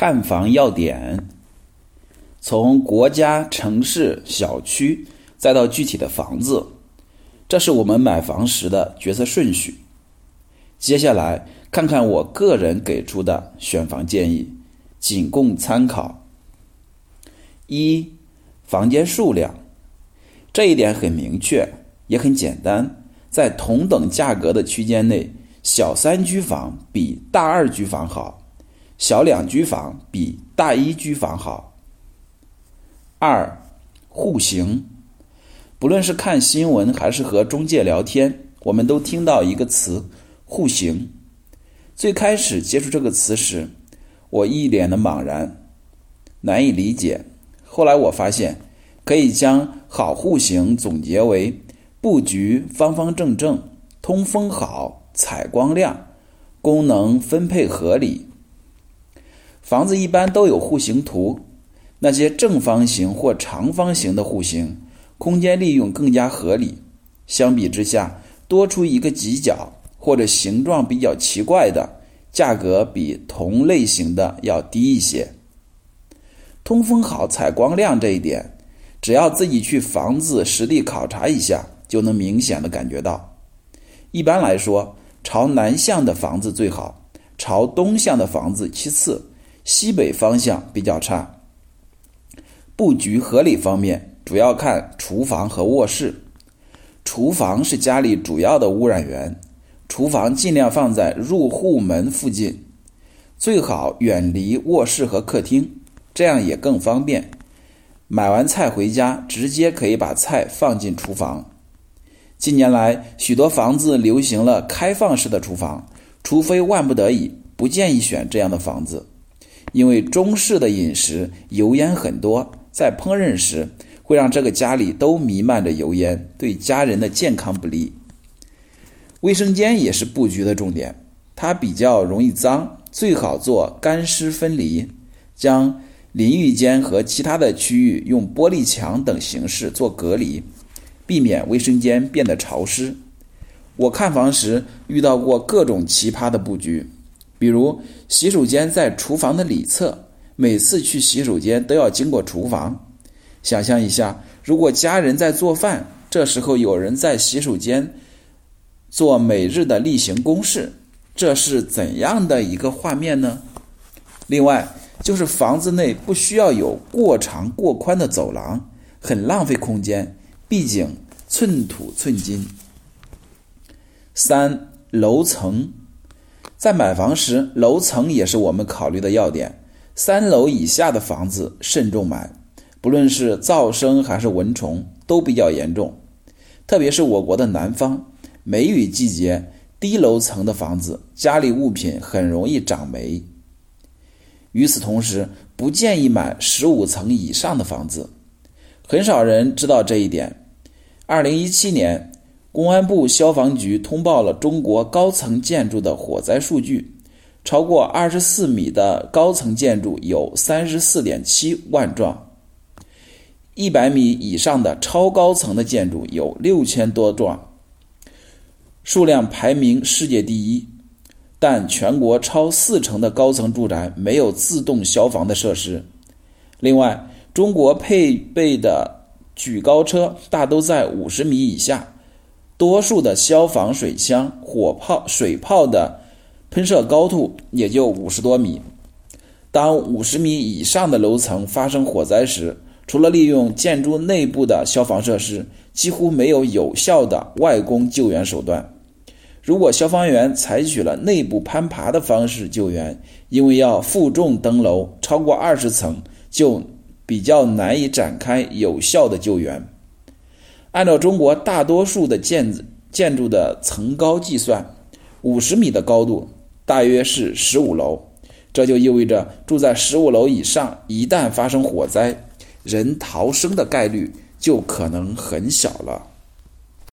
看房要点，从国家、城市、小区，再到具体的房子，这是我们买房时的决策顺序。接下来看看我个人给出的选房建议，仅供参考。一、房间数量，这一点很明确，也很简单，在同等价格的区间内，小三居房比大二居房好。小两居房比大一居房好。二，户型，不论是看新闻还是和中介聊天，我们都听到一个词“户型”。最开始接触这个词时，我一脸的茫然，难以理解。后来我发现，可以将好户型总结为布局方方正正、通风好、采光亮、功能分配合理。房子一般都有户型图，那些正方形或长方形的户型，空间利用更加合理。相比之下，多出一个犄角或者形状比较奇怪的，价格比同类型的要低一些。通风好、采光亮这一点，只要自己去房子实地考察一下，就能明显的感觉到。一般来说，朝南向的房子最好，朝东向的房子其次。西北方向比较差。布局合理方面，主要看厨房和卧室。厨房是家里主要的污染源，厨房尽量放在入户门附近，最好远离卧室和客厅，这样也更方便。买完菜回家，直接可以把菜放进厨房。近年来，许多房子流行了开放式的厨房，除非万不得已，不建议选这样的房子。因为中式的饮食油烟很多，在烹饪时会让这个家里都弥漫着油烟，对家人的健康不利。卫生间也是布局的重点，它比较容易脏，最好做干湿分离，将淋浴间和其他的区域用玻璃墙等形式做隔离，避免卫生间变得潮湿。我看房时遇到过各种奇葩的布局。比如洗手间在厨房的里侧，每次去洗手间都要经过厨房。想象一下，如果家人在做饭，这时候有人在洗手间做每日的例行公事，这是怎样的一个画面呢？另外，就是房子内不需要有过长过宽的走廊，很浪费空间。毕竟寸土寸金。三楼层。在买房时，楼层也是我们考虑的要点。三楼以下的房子慎重买，不论是噪声还是蚊虫都比较严重。特别是我国的南方，梅雨季节，低楼层的房子家里物品很容易长霉。与此同时，不建议买十五层以上的房子。很少人知道这一点。二零一七年。公安部消防局通报了中国高层建筑的火灾数据，超过二十四米的高层建筑有三十四点七万幢，一百米以上的超高层的建筑有六千多幢，数量排名世界第一。但全国超四成的高层住宅没有自动消防的设施。另外，中国配备的举高车大都在五十米以下。多数的消防水枪、火炮、水炮的喷射高度也就五十多米。当五十米以上的楼层发生火灾时，除了利用建筑内部的消防设施，几乎没有有效的外攻救援手段。如果消防员采取了内部攀爬的方式救援，因为要负重登楼，超过二十层就比较难以展开有效的救援。按照中国大多数的建建筑的层高计算，五十米的高度大约是十五楼，这就意味着住在十五楼以上，一旦发生火灾，人逃生的概率就可能很小了。